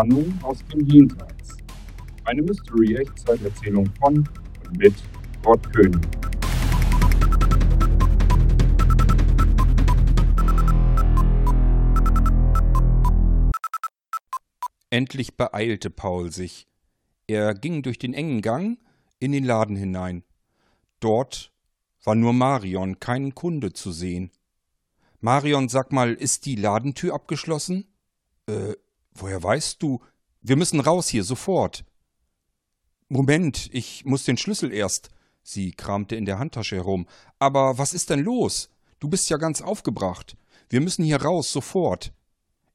Warnung aus dem Jenseits. Eine Mystery-Echtzeiterzählung von und mit Gott König. Endlich beeilte Paul sich. Er ging durch den engen Gang in den Laden hinein. Dort war nur Marion, kein Kunde zu sehen. Marion, sag mal, ist die Ladentür abgeschlossen? Äh, woher weißt du? Wir müssen raus hier, sofort. Moment, ich muss den Schlüssel erst. Sie kramte in der Handtasche herum. Aber was ist denn los? Du bist ja ganz aufgebracht. Wir müssen hier raus, sofort.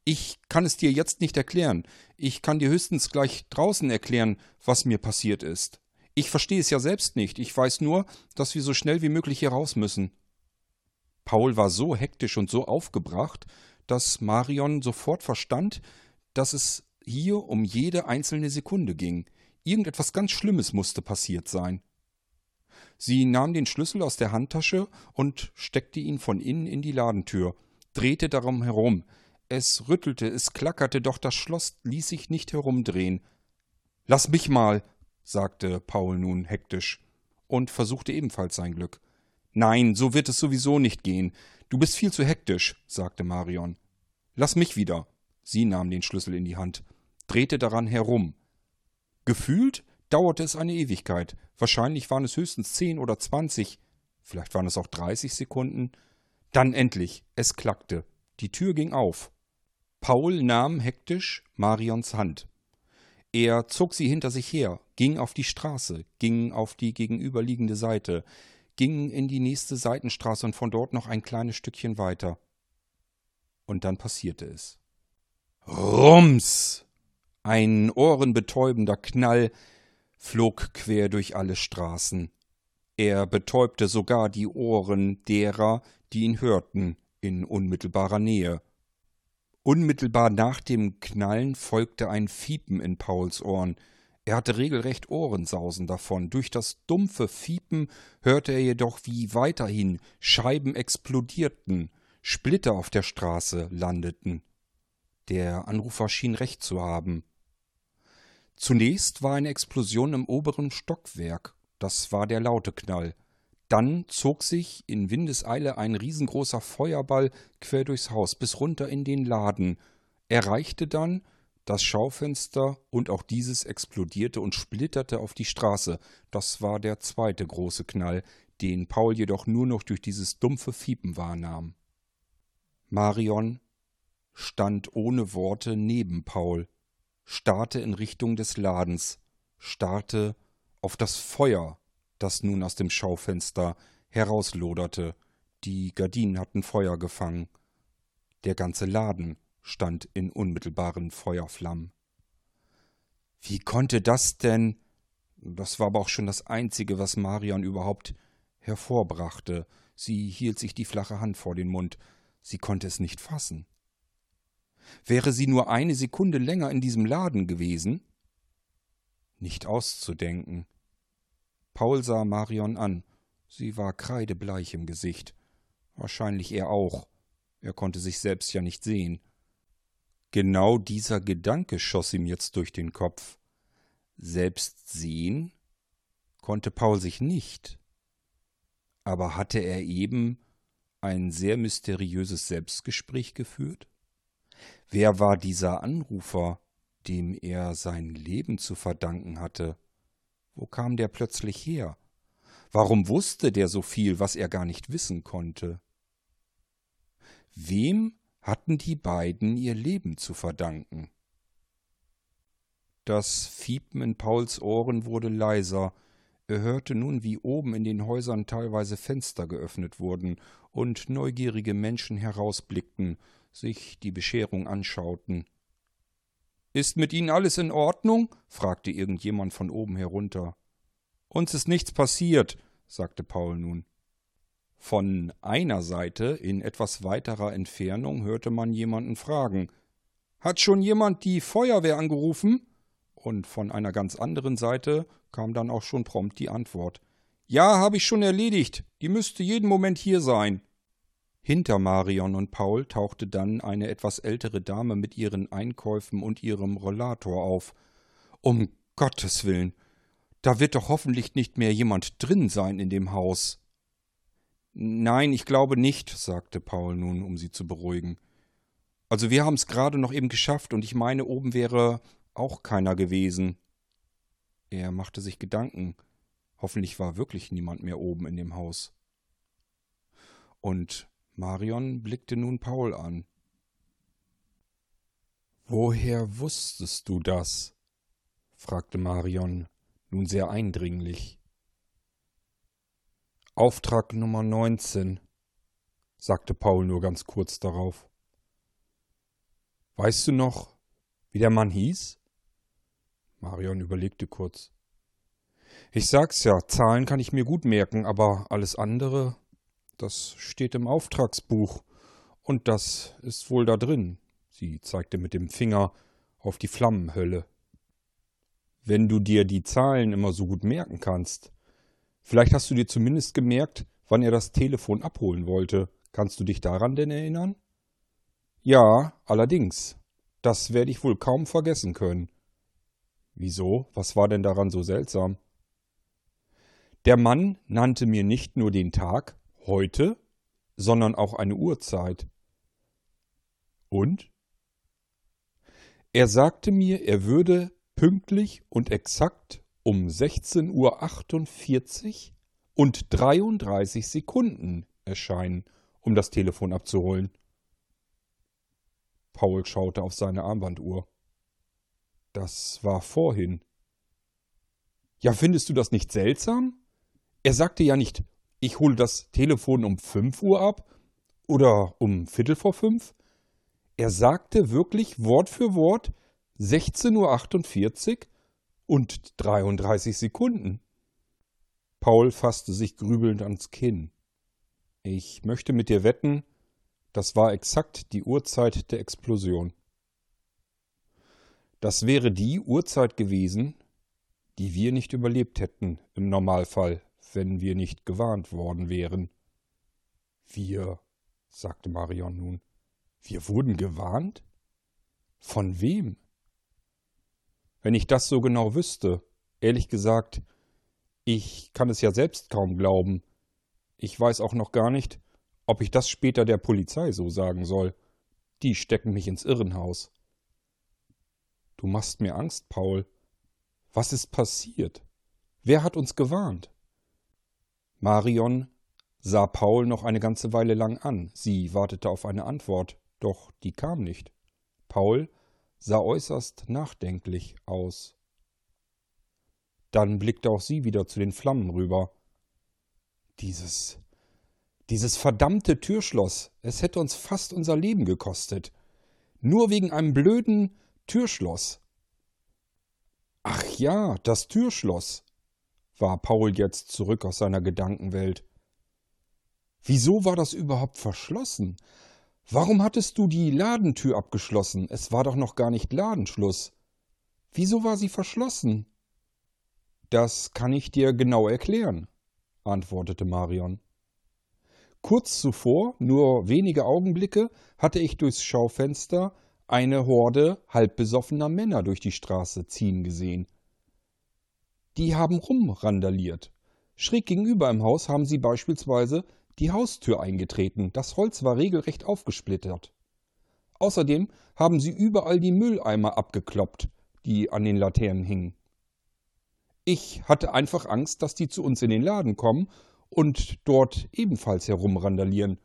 Ich kann es dir jetzt nicht erklären. Ich kann dir höchstens gleich draußen erklären, was mir passiert ist. Ich verstehe es ja selbst nicht. Ich weiß nur, dass wir so schnell wie möglich hier raus müssen. Paul war so hektisch und so aufgebracht, dass Marion sofort verstand, dass es hier um jede einzelne Sekunde ging. Irgendetwas ganz Schlimmes musste passiert sein. Sie nahm den Schlüssel aus der Handtasche und steckte ihn von innen in die Ladentür, drehte darum herum. Es rüttelte, es klackerte, doch das Schloss ließ sich nicht herumdrehen. Lass mich mal, sagte Paul nun hektisch und versuchte ebenfalls sein Glück. Nein, so wird es sowieso nicht gehen. Du bist viel zu hektisch, sagte Marion. Lass mich wieder. Sie nahm den Schlüssel in die Hand, drehte daran herum. Gefühlt dauerte es eine Ewigkeit. Wahrscheinlich waren es höchstens zehn oder zwanzig, vielleicht waren es auch dreißig Sekunden. Dann endlich, es klackte. Die Tür ging auf. Paul nahm hektisch Marions Hand. Er zog sie hinter sich her, ging auf die Straße, ging auf die gegenüberliegende Seite, ging in die nächste Seitenstraße und von dort noch ein kleines Stückchen weiter. Und dann passierte es. Rums! Ein ohrenbetäubender Knall flog quer durch alle Straßen. Er betäubte sogar die Ohren derer, die ihn hörten, in unmittelbarer Nähe. Unmittelbar nach dem Knallen folgte ein Fiepen in Pauls Ohren, er hatte regelrecht Ohrensausen davon. Durch das dumpfe Fiepen hörte er jedoch, wie weiterhin Scheiben explodierten, Splitter auf der Straße landeten. Der Anrufer schien recht zu haben. Zunächst war eine Explosion im oberen Stockwerk. Das war der laute Knall. Dann zog sich in Windeseile ein riesengroßer Feuerball quer durchs Haus bis runter in den Laden, erreichte dann das Schaufenster und auch dieses explodierte und splitterte auf die Straße. Das war der zweite große Knall, den Paul jedoch nur noch durch dieses dumpfe Fiepen wahrnahm. Marion stand ohne Worte neben Paul, starrte in Richtung des Ladens, starrte auf das Feuer, das nun aus dem Schaufenster herausloderte. Die Gardinen hatten Feuer gefangen. Der ganze Laden stand in unmittelbaren Feuerflammen. Wie konnte das denn? Das war aber auch schon das Einzige, was Marion überhaupt hervorbrachte. Sie hielt sich die flache Hand vor den Mund. Sie konnte es nicht fassen. Wäre sie nur eine Sekunde länger in diesem Laden gewesen? Nicht auszudenken. Paul sah Marion an. Sie war kreidebleich im Gesicht. Wahrscheinlich er auch. Er konnte sich selbst ja nicht sehen. Genau dieser Gedanke schoss ihm jetzt durch den Kopf. Selbst sehen konnte Paul sich nicht. Aber hatte er eben ein sehr mysteriöses Selbstgespräch geführt? Wer war dieser Anrufer, dem er sein Leben zu verdanken hatte? Wo kam der plötzlich her? Warum wusste der so viel, was er gar nicht wissen konnte? Wem hatten die beiden ihr Leben zu verdanken. Das Fiepen in Pauls Ohren wurde leiser, er hörte nun, wie oben in den Häusern teilweise Fenster geöffnet wurden und neugierige Menschen herausblickten, sich die Bescherung anschauten. Ist mit Ihnen alles in Ordnung? fragte irgendjemand von oben herunter. Uns ist nichts passiert, sagte Paul nun. Von einer Seite in etwas weiterer Entfernung hörte man jemanden fragen Hat schon jemand die Feuerwehr angerufen? Und von einer ganz anderen Seite kam dann auch schon prompt die Antwort Ja, habe ich schon erledigt. Die müsste jeden Moment hier sein. Hinter Marion und Paul tauchte dann eine etwas ältere Dame mit ihren Einkäufen und ihrem Rollator auf. Um Gottes willen, da wird doch hoffentlich nicht mehr jemand drin sein in dem Haus. Nein, ich glaube nicht, sagte Paul nun, um sie zu beruhigen. Also wir haben es gerade noch eben geschafft und ich meine, oben wäre auch keiner gewesen. Er machte sich Gedanken. Hoffentlich war wirklich niemand mehr oben in dem Haus. Und Marion blickte nun Paul an. Woher wusstest du das? fragte Marion, nun sehr eindringlich. Auftrag Nummer 19, sagte Paul nur ganz kurz darauf. Weißt du noch, wie der Mann hieß? Marion überlegte kurz. Ich sag's ja, Zahlen kann ich mir gut merken, aber alles andere, das steht im Auftragsbuch. Und das ist wohl da drin. Sie zeigte mit dem Finger auf die Flammenhölle. Wenn du dir die Zahlen immer so gut merken kannst. Vielleicht hast du dir zumindest gemerkt, wann er das Telefon abholen wollte. Kannst du dich daran denn erinnern? Ja, allerdings. Das werde ich wohl kaum vergessen können. Wieso? Was war denn daran so seltsam? Der Mann nannte mir nicht nur den Tag, heute, sondern auch eine Uhrzeit. Und? Er sagte mir, er würde pünktlich und exakt um 16.48 Uhr und 33 Sekunden erscheinen, um das Telefon abzuholen. Paul schaute auf seine Armbanduhr. Das war vorhin. Ja, findest du das nicht seltsam? Er sagte ja nicht, ich hole das Telefon um fünf Uhr ab oder um Viertel vor fünf. Er sagte wirklich Wort für Wort 16.48 Uhr und 33 Sekunden. Paul fasste sich grübelnd ans Kinn. Ich möchte mit dir wetten, das war exakt die Uhrzeit der Explosion. Das wäre die Uhrzeit gewesen, die wir nicht überlebt hätten im Normalfall, wenn wir nicht gewarnt worden wären. Wir, sagte Marion nun, wir wurden gewarnt? Von wem? Wenn ich das so genau wüsste, ehrlich gesagt, ich kann es ja selbst kaum glauben. Ich weiß auch noch gar nicht, ob ich das später der Polizei so sagen soll. Die stecken mich ins Irrenhaus. Du machst mir Angst, Paul. Was ist passiert? Wer hat uns gewarnt? Marion sah Paul noch eine ganze Weile lang an. Sie wartete auf eine Antwort, doch die kam nicht. Paul sah äußerst nachdenklich aus. Dann blickte auch sie wieder zu den Flammen rüber. Dieses dieses verdammte Türschloss, es hätte uns fast unser Leben gekostet. Nur wegen einem blöden Türschloss. Ach ja, das Türschloss, war Paul jetzt zurück aus seiner Gedankenwelt. Wieso war das überhaupt verschlossen? Warum hattest du die Ladentür abgeschlossen? Es war doch noch gar nicht Ladenschluss. Wieso war sie verschlossen? Das kann ich dir genau erklären, antwortete Marion. Kurz zuvor, nur wenige Augenblicke, hatte ich durchs Schaufenster eine Horde halbbesoffener Männer durch die Straße ziehen gesehen. Die haben rumrandaliert. Schräg gegenüber im Haus haben sie beispielsweise die Haustür eingetreten. Das Holz war regelrecht aufgesplittert. Außerdem haben sie überall die Mülleimer abgekloppt, die an den Laternen hingen. Ich hatte einfach Angst, dass die zu uns in den Laden kommen und dort ebenfalls herumrandalieren.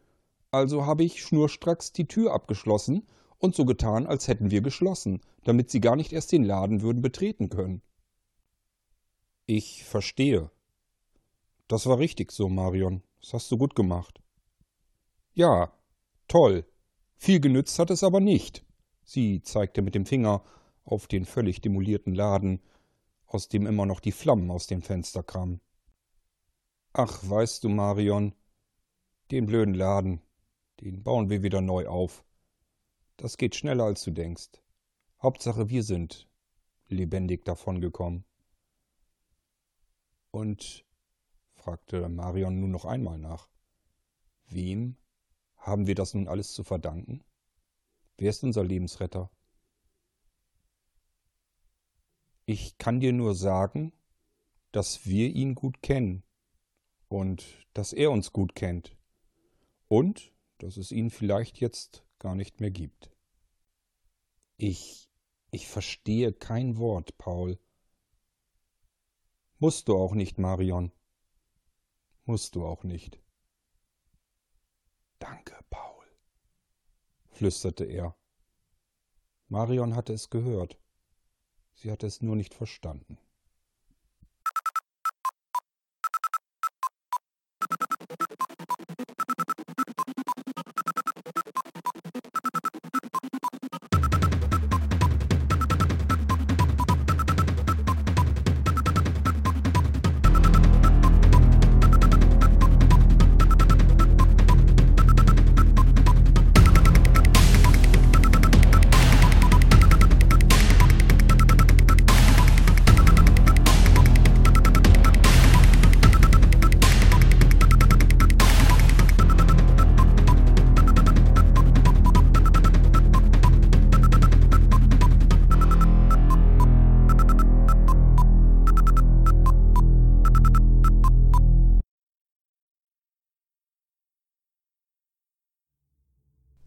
Also habe ich schnurstracks die Tür abgeschlossen und so getan, als hätten wir geschlossen, damit sie gar nicht erst den Laden würden betreten können. Ich verstehe. Das war richtig so, Marion. Das hast du gut gemacht. Ja, toll. Viel genützt hat es aber nicht. Sie zeigte mit dem Finger auf den völlig demolierten Laden, aus dem immer noch die Flammen aus dem Fenster kamen. Ach, weißt du, Marion, den blöden Laden, den bauen wir wieder neu auf. Das geht schneller, als du denkst. Hauptsache, wir sind lebendig davongekommen. Und, fragte Marion nun noch einmal nach, wem Haben wir das nun alles zu verdanken? Wer ist unser Lebensretter? Ich kann dir nur sagen, dass wir ihn gut kennen und dass er uns gut kennt und dass es ihn vielleicht jetzt gar nicht mehr gibt. Ich, ich verstehe kein Wort, Paul. Musst du auch nicht, Marion. Musst du auch nicht. Danke, Paul, flüsterte er. Marion hatte es gehört. Sie hatte es nur nicht verstanden.